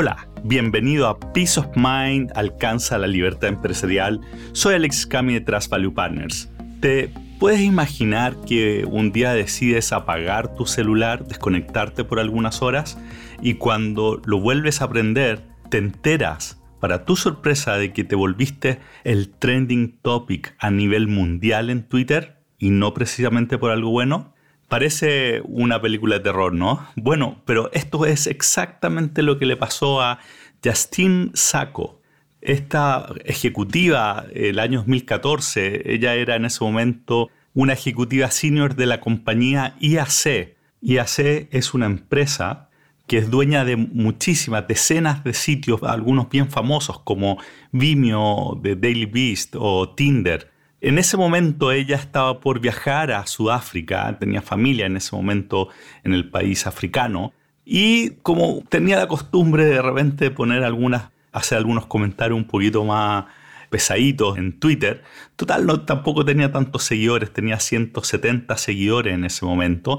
Hola, bienvenido a Peace of Mind alcanza la libertad empresarial. Soy Alex Cami de Trust Value Partners. ¿Te puedes imaginar que un día decides apagar tu celular, desconectarte por algunas horas y cuando lo vuelves a prender te enteras para tu sorpresa de que te volviste el trending topic a nivel mundial en Twitter y no precisamente por algo bueno? Parece una película de terror, ¿no? Bueno, pero esto es exactamente lo que le pasó a Justine Sacco. Esta ejecutiva, el año 2014, ella era en ese momento una ejecutiva senior de la compañía IAC. IAC es una empresa que es dueña de muchísimas, decenas de sitios, algunos bien famosos como Vimeo, The Daily Beast o Tinder. En ese momento ella estaba por viajar a Sudáfrica, tenía familia en ese momento en el país africano y como tenía la costumbre de repente poner algunas, hacer algunos comentarios un poquito más pesaditos en Twitter, total no tampoco tenía tantos seguidores, tenía 170 seguidores en ese momento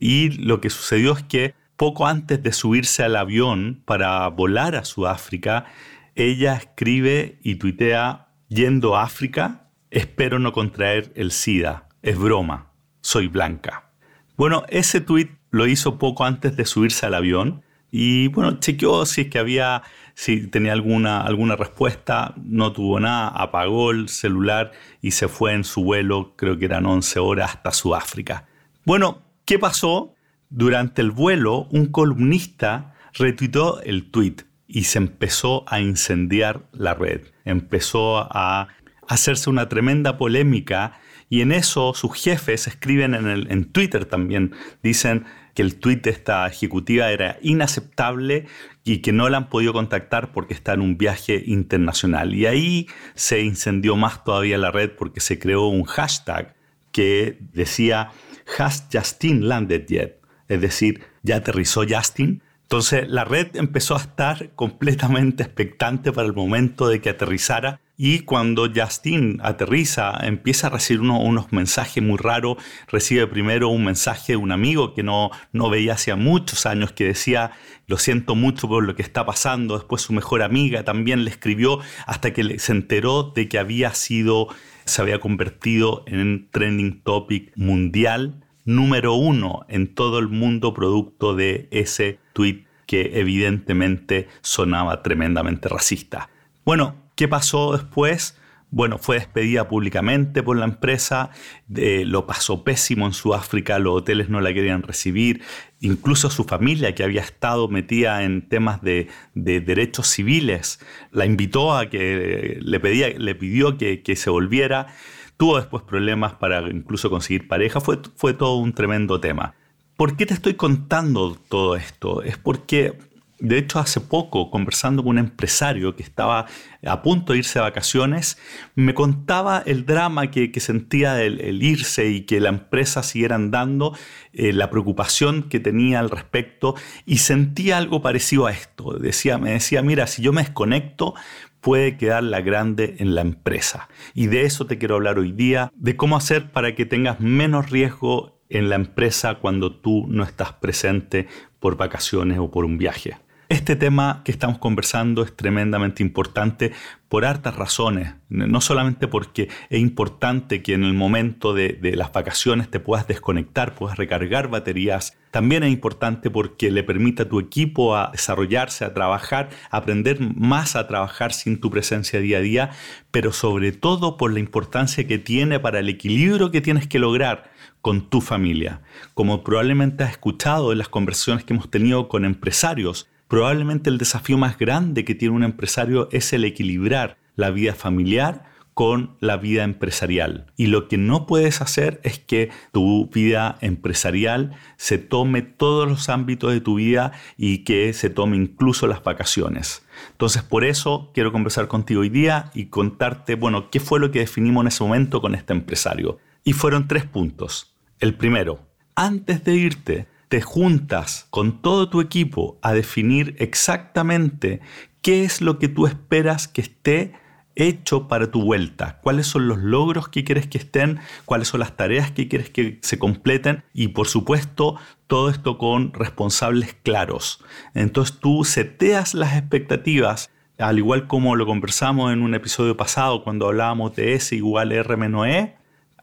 y lo que sucedió es que poco antes de subirse al avión para volar a Sudáfrica, ella escribe y tuitea yendo a África Espero no contraer el SIDA. Es broma. Soy blanca. Bueno, ese tweet lo hizo poco antes de subirse al avión y bueno, chequeó si es que había, si tenía alguna, alguna respuesta, no tuvo nada, apagó el celular y se fue en su vuelo, creo que eran 11 horas hasta Sudáfrica. Bueno, ¿qué pasó? Durante el vuelo, un columnista retuitó el tweet y se empezó a incendiar la red. Empezó a hacerse una tremenda polémica y en eso sus jefes escriben en, el, en Twitter también, dicen que el tweet de esta ejecutiva era inaceptable y que no la han podido contactar porque está en un viaje internacional. Y ahí se incendió más todavía la red porque se creó un hashtag que decía Has Justin landed yet? Es decir, ¿ya aterrizó Justin? Entonces la red empezó a estar completamente expectante para el momento de que aterrizara y cuando Justin aterriza, empieza a recibir unos mensajes muy raros. Recibe primero un mensaje de un amigo que no, no veía hacía muchos años, que decía, lo siento mucho por lo que está pasando. Después su mejor amiga también le escribió hasta que se enteró de que había sido, se había convertido en trending topic mundial número uno en todo el mundo producto de ese tweet que evidentemente sonaba tremendamente racista. Bueno, ¿Qué pasó después? Bueno, fue despedida públicamente por la empresa, lo pasó pésimo en Sudáfrica, los hoteles no la querían recibir, incluso su familia que había estado metida en temas de, derechos civiles, la invitó a que le, pedía, le pidió que, se volviera, tuvo después problemas para incluso conseguir pareja, fue, fue todo un tremendo tema. ¿Por qué te estoy contando todo esto? Es porque de hecho, hace poco, conversando con un empresario que estaba a punto de irse de vacaciones, me contaba el drama que, sentía el, irse y que la empresa siguiera andando, eh, la preocupación que tenía al respecto, y sentía algo parecido a esto. Decía, me decía, mira, si yo me desconecto, puede quedar la grande en la empresa. Y de eso te quiero hablar hoy día, de cómo hacer para que tengas menos riesgo en la empresa cuando tú no estás presente por vacaciones o por un viaje. Este tema que estamos conversando es tremendamente importante por hartas razones, no solamente porque es importante que en el momento de, las vacaciones te puedas desconectar, puedas recargar baterías, también es importante porque le permite a tu equipo a desarrollarse, a trabajar, a aprender más a trabajar sin tu presencia día a día, pero sobre todo por la importancia que tiene para el equilibrio que tienes que lograr con tu familia. Como probablemente has escuchado en las conversaciones que hemos tenido con empresarios, Probablemente el desafío más grande que tiene un empresario es el equilibrar la vida familiar con la vida empresarial. Y lo que no puedes hacer es que tu vida empresarial se tome todos los ámbitos de tu vida y que se tome incluso las vacaciones. Entonces, por eso quiero conversar contigo hoy día y contarte, bueno, qué fue lo que definimos en ese momento con este empresario. Y fueron tres puntos. El primero, antes de irte, te juntas con todo tu equipo a definir exactamente qué es lo que tú esperas que esté hecho para tu vuelta, cuáles son los logros que quieres que estén, cuáles son las tareas que quieres que se completen y por supuesto todo esto con responsables claros. Entonces tú seteas las expectativas, al igual como lo conversamos en un episodio pasado cuando hablábamos de S igual R menos E,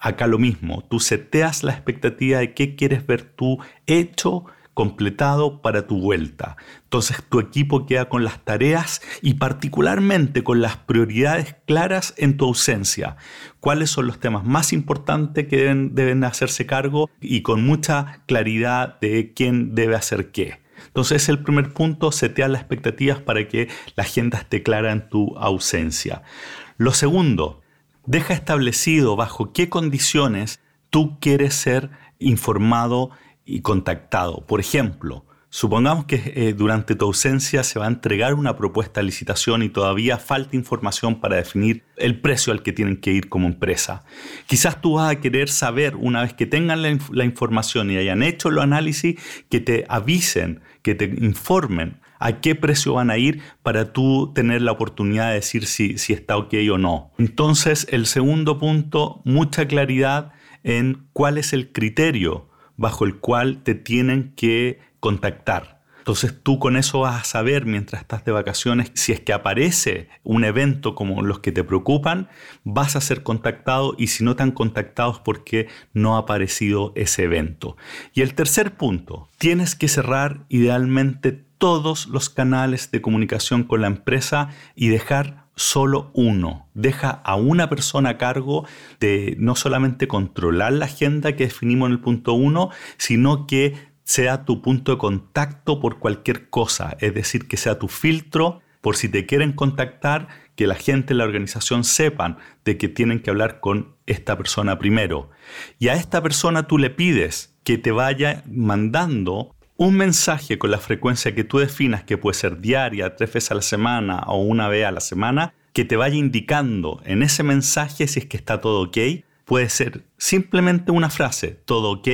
acá lo mismo, tú seteas la expectativa de qué quieres ver tú hecho completado para tu vuelta. Entonces tu equipo queda con las tareas y particularmente con las prioridades claras en tu ausencia. ¿Cuáles son los temas más importantes que deben, hacerse cargo y con mucha claridad de quién debe hacer qué? Entonces el primer punto, setear las expectativas para que la agenda esté clara en tu ausencia. Lo segundo, deja establecido bajo qué condiciones tú quieres ser informado y contactado. Por ejemplo, supongamos que eh, durante tu ausencia se va a entregar una propuesta de licitación y todavía falta información para definir el precio al que tienen que ir como empresa. Quizás tú vas a querer saber, una vez que tengan la, información y hayan hecho el análisis, que te avisen, que te informen a qué precio van a ir para tú tener la oportunidad de decir si, si está ok o no. Entonces, el segundo punto, mucha claridad en cuál es el criterio bajo el cual te tienen que contactar. Entonces tú con eso vas a saber mientras estás de vacaciones si es que aparece un evento como los que te preocupan, vas a ser contactado y si no te han contactado es porque no ha aparecido ese evento. Y el tercer punto, tienes que cerrar idealmente todos los canales de comunicación con la empresa y dejar solo uno. Deja a una persona a cargo de no solamente controlar la agenda que definimos en el punto uno, sino que sea tu punto de contacto por cualquier cosa, es decir, que sea tu filtro por si te quieren contactar, que la gente en la organización sepan de que tienen que hablar con esta persona primero. Y a esta persona tú le pides que te vaya mandando un mensaje con la frecuencia que tú definas, que puede ser diaria, tres veces a la semana o una vez a la semana, que te vaya indicando en ese mensaje si es que está todo ok. Puede ser simplemente una frase, todo ok,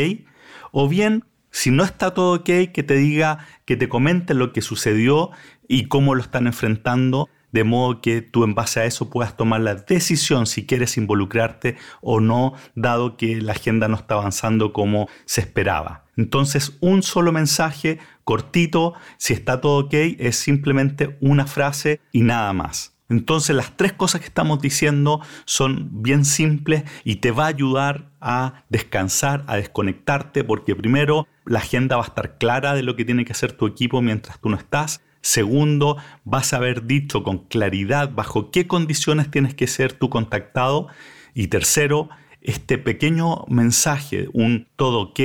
o bien, si no está todo ok, que te diga, que te comente lo que sucedió y cómo lo están enfrentando de modo que tú en base a eso puedas tomar la decisión si quieres involucrarte o no, dado que la agenda no está avanzando como se esperaba. Entonces, un solo mensaje cortito, si está todo ok, es simplemente una frase y nada más. Entonces las tres cosas que estamos diciendo son bien simples y te va a ayudar a descansar, a desconectarte, porque primero la agenda va a estar clara de lo que tiene que hacer tu equipo mientras tú no estás. Segundo, vas a haber dicho con claridad bajo qué condiciones tienes que ser tú contactado. Y tercero, este pequeño mensaje, un todo ok,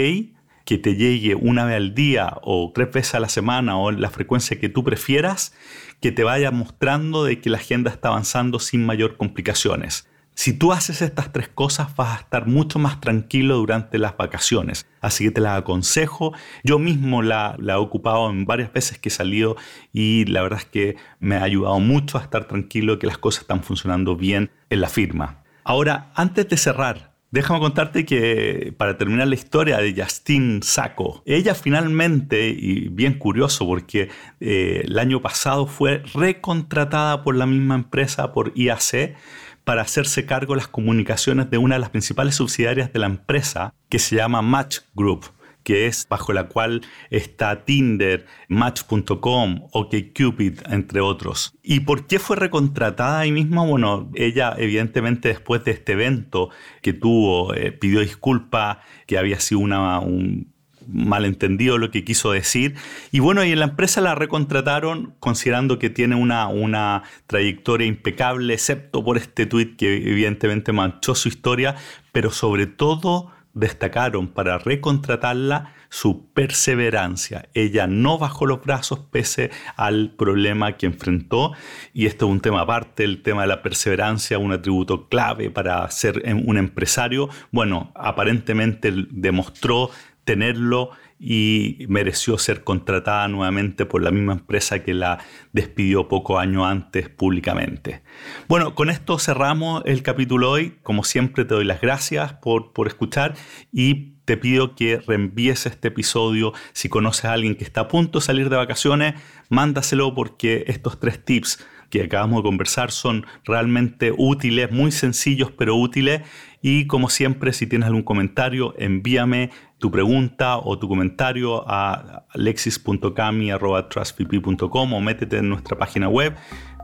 que te llegue una vez al día o tres veces a la semana o la frecuencia que tú prefieras, que te vaya mostrando de que la agenda está avanzando sin mayor complicaciones. Si tú haces estas tres cosas vas a estar mucho más tranquilo durante las vacaciones. Así que te las aconsejo. Yo mismo la, la, he ocupado en varias veces que he salido y la verdad es que me ha ayudado mucho a estar tranquilo que las cosas están funcionando bien en la firma. Ahora, antes de cerrar, Déjame contarte que para terminar la historia de Justine Sacco, ella finalmente, y bien curioso porque eh, el año pasado fue recontratada por la misma empresa, por IAC, para hacerse cargo de las comunicaciones de una de las principales subsidiarias de la empresa, que se llama Match Group que es bajo la cual está Tinder, Match.com, OkCupid, entre otros. ¿Y por qué fue recontratada ahí mismo? Bueno, ella evidentemente después de este evento que tuvo, eh, pidió disculpas, que había sido una, un malentendido lo que quiso decir. Y bueno, y en la empresa la recontrataron considerando que tiene una, una trayectoria impecable, excepto por este tuit que evidentemente manchó su historia, pero sobre todo destacaron para recontratarla su perseverancia. Ella no bajó los brazos pese al problema que enfrentó y esto es un tema aparte, el tema de la perseverancia, un atributo clave para ser un empresario. Bueno, aparentemente demostró tenerlo y mereció ser contratada nuevamente por la misma empresa que la despidió poco año antes públicamente. Bueno, con esto cerramos el capítulo hoy. Como siempre te doy las gracias por, por escuchar y te pido que reenvíes este episodio. Si conoces a alguien que está a punto de salir de vacaciones, mándaselo porque estos tres tips que acabamos de conversar son realmente útiles, muy sencillos pero útiles. Y como siempre, si tienes algún comentario, envíame tu pregunta o tu comentario a alexis.cami.trustpp.com o métete en nuestra página web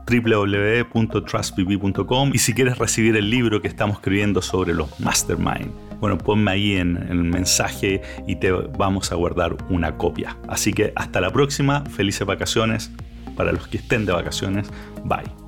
www.trustpp.com y si quieres recibir el libro que estamos escribiendo sobre los mastermind, bueno, ponme ahí en el mensaje y te vamos a guardar una copia. Así que hasta la próxima, felices vacaciones para los que estén de vacaciones, bye.